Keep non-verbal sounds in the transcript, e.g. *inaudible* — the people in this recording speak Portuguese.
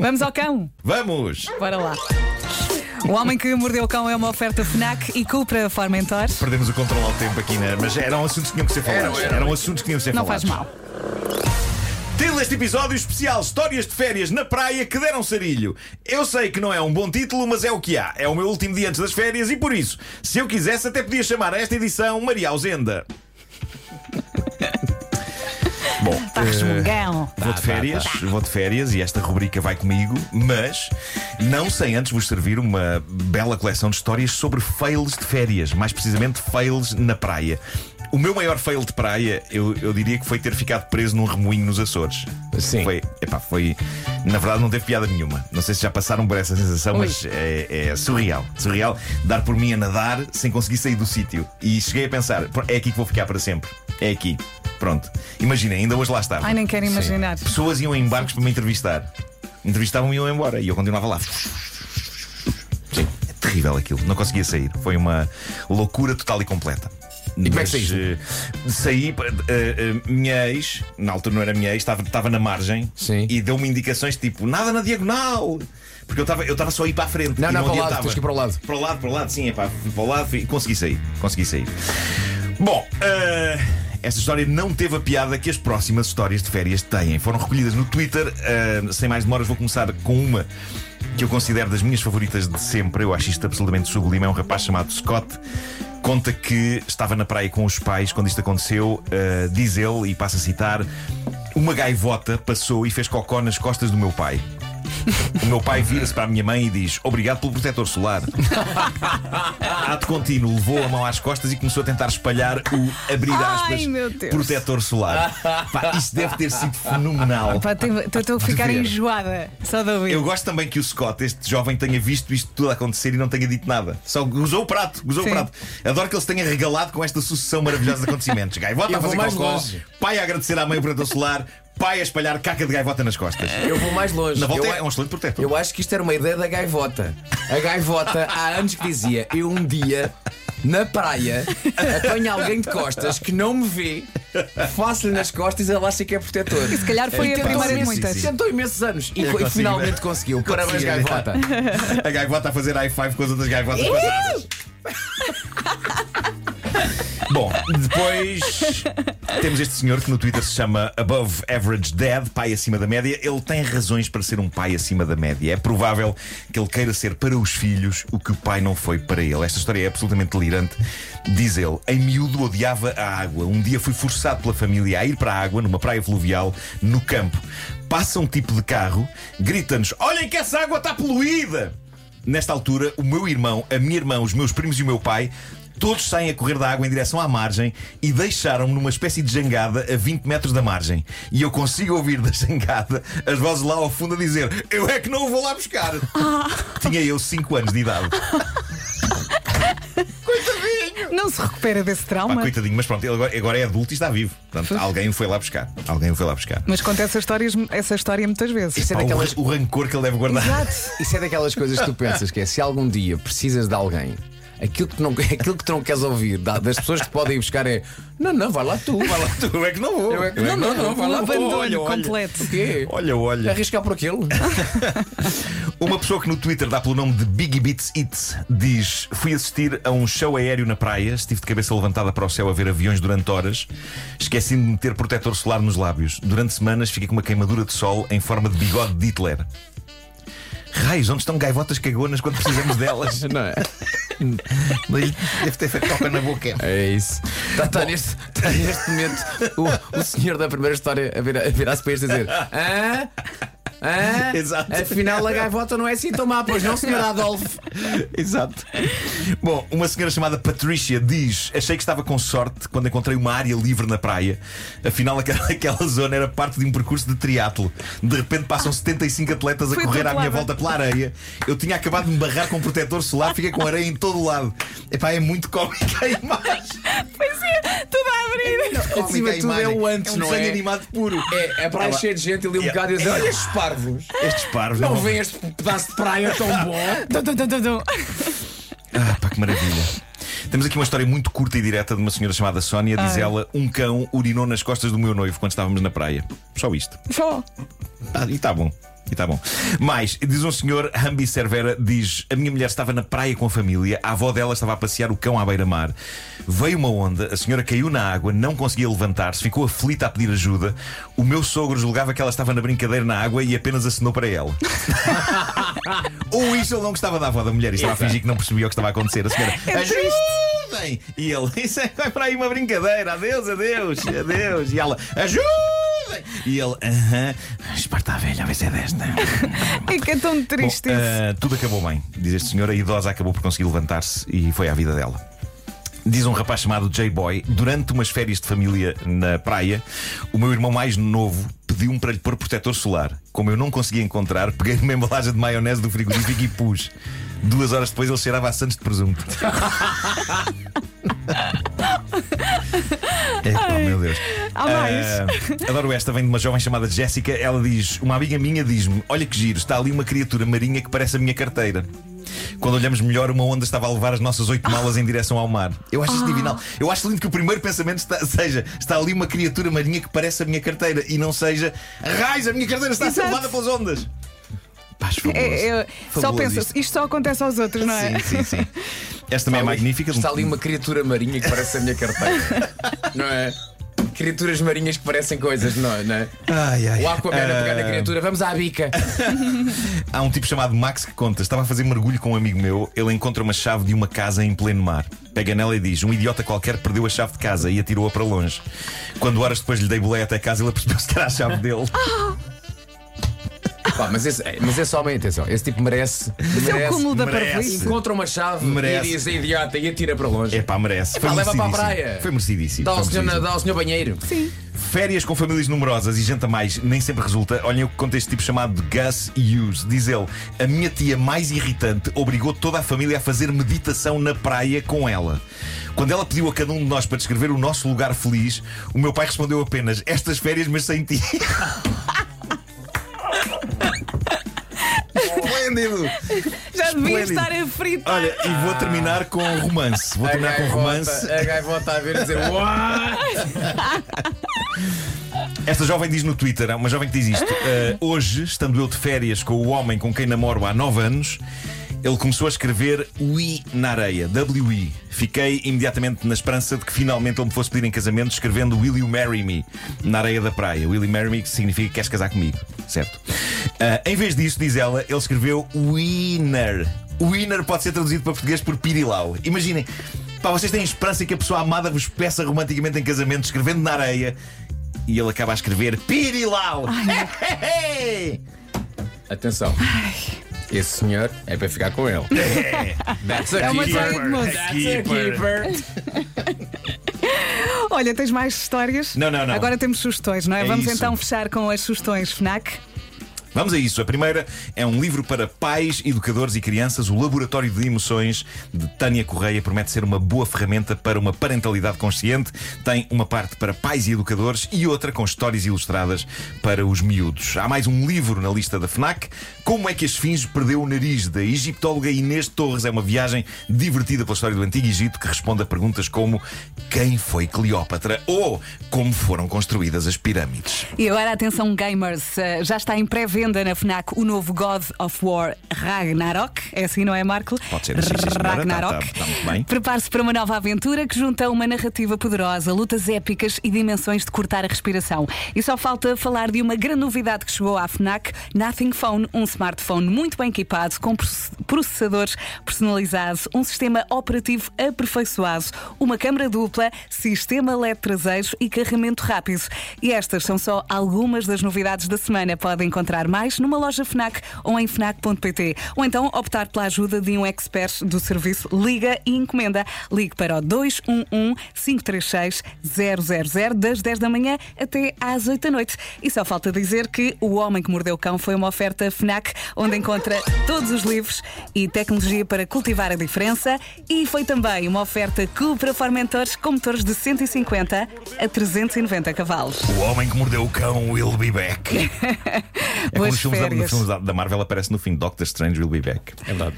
Vamos ao cão. Vamos! Bora lá. O Homem que Mordeu o Cão é uma oferta FNAC e Cupra Formentor. Perdemos o controle ao tempo aqui, né? mas eram assuntos que tinham que ser falados. Eram, eram. Eram assuntos que tinham que ser Não falados. faz mal. Título deste episódio especial: Histórias de férias na praia que deram sarilho. Eu sei que não é um bom título, mas é o que há. É o meu último dia antes das férias e por isso, se eu quisesse, até podia chamar a esta edição Maria Ausenda. Está eh, resmungão. Vou de férias, vou de férias e esta rubrica vai comigo, mas não sem antes vos servir uma bela coleção de histórias sobre fails de férias, mais precisamente fails na praia. O meu maior fail de praia, eu, eu diria que foi ter ficado preso num remoinho nos Açores. Sim. Foi, epá, foi. Na verdade, não teve piada nenhuma. Não sei se já passaram por essa sensação, Ui. mas é, é surreal. Surreal dar por mim a nadar sem conseguir sair do sítio. E cheguei a pensar: é aqui que vou ficar para sempre. É aqui. Pronto. Imaginem, ainda hoje lá estava. Ai, nem quero imaginar. Pessoas iam em barcos para me entrevistar. Entrevistavam e iam embora. E eu continuava lá. Sim, é terrível aquilo. Não conseguia sair. Foi uma loucura total e completa. E como é que saíste? eh, Saí, eh, eh, minha ex, na altura não era minha ex, estava, estava na margem Sim. e deu-me indicações tipo, nada na diagonal. Porque eu estava eu estava só a ir para a frente. Não, não, para o lado, tens que ir para o lado. Para o lado, para o lado, sim, é pá, para o lado e consegui sair. Consegui sair. Bom, eh, esta história não teve a piada que as próximas histórias de férias têm. Foram recolhidas no Twitter. eh, sem mais demoras, vou começar com uma que eu considero das minhas favoritas de sempre. Eu acho isto absolutamente sublime. É um rapaz chamado Scott. Conta que estava na praia com os pais quando isto aconteceu. eh, diz ele, e passa a citar: Uma gaivota passou e fez cocó nas costas do meu pai. O *laughs* meu pai vira-se para a minha mãe e diz: Obrigado pelo protetor solar. *laughs* Ato contínuo, levou a mão às costas e começou a tentar espalhar o abrir Ai, aspas protetor solar. Pá, isso deve ter sido fenomenal. Pá, Estou a ficar ver. enjoada. Só de ouvir. Eu gosto também que o Scott, este jovem, tenha visto isto tudo acontecer e não tenha dito nada. Só gozou o prato, gozou Sim. o prato. Adoro que ele se tenha regalado com esta sucessão maravilhosa de acontecimentos. Gaivota a fazer mais cocó, longe. pai a agradecer à mãe o protetor solar, pai a espalhar caca de gaivota nas costas. Eu vou mais longe. Na volta eu, é um excelente protetor. eu acho que isto era uma ideia da gaivota. A gaivota há anos que dizia: Eu um dia, na praia, apanho alguém de costas que não me vê, faço-lhe nas costas e ele acha que é protetor. Se calhar foi E a primeira de muitas. Tentou imensos anos e, e finalmente conseguiu. Parabéns, gaivota. A gaivota a fazer high five com as outras gaivotas passadas. Bom, depois temos este senhor que no Twitter se chama Above Average Dad, pai acima da média. Ele tem razões para ser um pai acima da média. É provável que ele queira ser para os filhos o que o pai não foi para ele. Esta história é absolutamente delirante. Diz ele: Em miúdo odiava a água. Um dia fui forçado pela família a ir para a água numa praia fluvial no campo. Passa um tipo de carro, grita-nos: Olhem que essa água está poluída! Nesta altura, o meu irmão, a minha irmã, os meus primos e o meu pai. Todos saem a correr da água em direção à margem e deixaram-me numa espécie de jangada a 20 metros da margem. E eu consigo ouvir da *laughs* jangada as vozes lá ao fundo a dizer: Eu é que não o vou lá buscar. Tinha eu 5 anos de idade. Não se recupera desse Pá, trauma. coitadinho, mas pronto, ele agora, agora é adulto e está vivo. Portanto, alguém o foi lá buscar. Alguém o foi lá buscar. Mas conta essa história, essa história muitas vezes. Isso é Pá, o, daquelas, o rancor que ele deve guardar. Exato. *laughs* Isso é daquelas coisas que tu pensas que é se algum dia precisas de alguém, aquilo que, tu não, *laughs* aquilo que tu não queres ouvir da- das pessoas que te podem ir buscar é não, não, vai lá tu, vai lá tu. *laughs* É que não vou. Eu é que- Eu não, não, não, vai lá tu. olha, olha. completo. O quê? Olha, olha. Arriscar por aquele? *laughs* Uma pessoa que no Twitter dá pelo nome de Biggie Beats It diz: Fui assistir a um show aéreo na praia, estive de cabeça levantada para o céu a ver aviões durante horas, esqueci-me de meter protetor solar nos lábios. Durante semanas fiquei com uma queimadura de sol em forma de bigode de Hitler. Raios, onde estão gaivotas cagonas quando precisamos delas? Não é? *laughs* Deve ter feito toca na boca. É isso. Está tá neste, tá neste momento o, o senhor da primeira história a virar- a virar-se para este a dizer: Hã? Hã? *laughs* Exato. Afinal, a gaivota não é assim tão má, pois não, senhor Adolfo? *laughs* Exato. Bom, uma senhora chamada Patricia diz: Achei que estava com sorte quando encontrei uma área livre na praia. Afinal, aquela, *laughs* aquela zona era parte de um percurso de triatlo. De repente passam 75 atletas a correr à minha volta pela areia. Eu tinha acabado de me barrar com um protetor solar, fiquei com areia em todo o lado. Epá, é muito cómica a imagem. Pois *laughs* é, tudo a abrir. Acima de tudo é o antes, é um não desenho é? animado puro. É, é praia Ela- cheia de gente ali um bocado e dizer: Olha estes parvos, Estes parvos. não vem este pedaço de praia tão bom. *laughs* Tum, tum, tum, tum. Ah, pá, que maravilha. Temos aqui uma história muito curta e direta de uma senhora chamada Sónia. Diz Ai. ela: Um cão urinou nas costas do meu noivo quando estávamos na praia. Só isto. Só. Ah, e está bom. E tá bom. Mais, diz um senhor, Hambi Cervera, diz: A minha mulher estava na praia com a família, a avó dela estava a passear o cão à beira-mar. Veio uma onda, a senhora caiu na água, não conseguia levantar-se, ficou aflita a pedir ajuda. O meu sogro julgava que ela estava na brincadeira na água e apenas acenou para ela. *laughs* Ou isso ele não gostava da avó da mulher e estava a fingir que não percebia o que estava a acontecer. A senhora, É ajudem! E ele, isso é vai para aí uma brincadeira, adeus, adeus, adeus. E ela, ajudem! E ele, aham, esparta a velha, a ver se é desta. *laughs* É que é tão triste Bom, isso. ah, tudo acabou bem, diz este senhor. A idosa acabou por conseguir levantar-se e foi à vida dela. Diz um rapaz chamado J-Boy, durante umas férias de família na praia, o meu irmão mais novo pediu-me para lhe pôr protetor solar. Como eu não conseguia encontrar, peguei numa embalagem de maionese do frigorífico e pus. Duas horas depois ele cheirava a Santos de presunto. *laughs* Epá, meu Deus. Há mais. Ah, adoro esta, vem de uma jovem chamada Jéssica. Ela diz: Uma amiga minha diz-me: Olha que giro, está ali uma criatura marinha que parece a minha carteira. Quando olhamos melhor, uma onda estava a levar as nossas oito malas em direção ao mar. Eu acho isto divinal. Eu acho lindo que o primeiro pensamento está- seja: está ali uma criatura marinha que parece a minha carteira e não seja raiz, a minha carteira está a ser levada pelas ondas. Paz, fabuloso. É, é, só Fabuloso pensa, isto. isto só acontece aos outros, não é? Sim, sim, sim. *laughs* Esta também é magnífica. Está ali uma criatura marinha que parece a minha carteira. *laughs* não é? Criaturas marinhas que parecem coisas, não é? Não é? Ai, ai. O Aquaman a pegar na Ah, criatura, vamos à bica. *laughs* Há um tipo chamado Max que conta: estava a fazer mergulho com um amigo meu, ele encontra uma chave de uma casa em pleno mar. Pega nela e diz: Um idiota qualquer perdeu a chave de casa e atirou-a para longe. Quando horas depois lhe dei boleia até casa, ele percebeu-se que era a chave dele. *laughs* Pá, mas, esse, é, mas esse homem, atenção, esse tipo merece. Isso é o merece cúmulo da merece. parvoíce. encontra uma chave Merece. e diz é idiota e atira para longe. É pá, merece. Epá, leva para a merecidíssimo. praia. Foi merecidíssimo. Dá ao, foi senhor, merecidíssimo. dá ao senhor banheiro. Sim. Férias com famílias numerosas e janta mais nem sempre resulta. Olhem o que conta este tipo chamado de Gus Hughes. Diz ele: A minha tia mais irritante obrigou toda a família a fazer meditação na praia com ela. Quando ela pediu a cada um de nós para descrever o nosso lugar feliz, o meu pai respondeu apenas: Estas férias, mas sem ti. *laughs* Esplêndido! Já devia Esplêndido. estar a fritar. Olha, e vou terminar com romance. Vou terminar com romance. A gaivota a ver e dizer What? Esta jovem diz no Twitter, uma jovem que diz isto: "Uh, Hoje, estando eu de férias com o homem com quem namoro há 9 anos, ele começou a escrever Ui na areia, W-I. Fiquei imediatamente na esperança de que finalmente ele me fosse pedir em casamento, escrevendo Will you marry me na areia da praia. Will you marry me que significa queres casar comigo, certo? Uh, em vez disso, diz ela, ele escreveu Winner. Winner pode ser traduzido para português por Pirilau. Imaginem. Pá, vocês têm esperança que a pessoa amada vos peça romanticamente em casamento, escrevendo na areia, e ele acaba a escrever Pirilau! *laughs* Atenção. Esse senhor é para ficar com ele. *laughs* That's a É uma keeper. série de moços. That's a Keeper. keeper. *laughs* Olha, tens mais histórias? Não, não, não. Agora temos sugestões, não é? É Vamos isso. então fechar com as sugestões FNAC. Vamos a isso. A primeira é um livro para pais, educadores e crianças. O Laboratório de Emoções de Tânia Correia promete ser uma boa ferramenta para uma parentalidade consciente. Tem uma parte para pais e educadores e outra com histórias ilustradas para os miúdos. Há mais um livro na lista da FNAC. Como é que a esfinge perdeu o nariz? Da egiptóloga Inês Torres. É uma viagem divertida pela história do Antigo Egito que responde a perguntas como quem foi Cleópatra ou como foram construídas as pirâmides. E agora atenção, gamers, eh, já está em pré-venda na FNAC o novo God of War Ragnarok. É assim, não é, Marco? Pode ser assim, sim, senhora. Ragnarok. Tá- tá- tá muito bem. Prepare-se para uma nova aventura que junta uma narrativa poderosa, lutas épicas e dimensões de cortar a respiração. E só falta falar de uma grande novidade que chegou à FNAC: Nothing Phone, um smartphone muito bem equipado, com proce- processadores personalizados, um sistema operativo aperfeiçoado, uma câmara dupla, sistema LED traseiro e carregamento rápido. E estas são só algumas das novidades da semana. Pode encontrar mais numa loja FNAC ou em FNAC.pt. Ou então optar pela ajuda de um expert do serviço Liga e Encomenda. Ligue para o 211-536-000 das 10 da manhã até às 8 da noite. E só falta dizer que O Homem que Mordeu o Cão foi uma oferta FNAC onde encontra todos os livros e tecnologia para cultivar a diferença. E foi também uma oferta Cupra Formentores com motores de 150 a 390 cavalos. O homem que mordeu o cão will be back. *laughs* É como os da, filmes da- da Marvel aparece no fim Doctor Strange will be back. É verdade.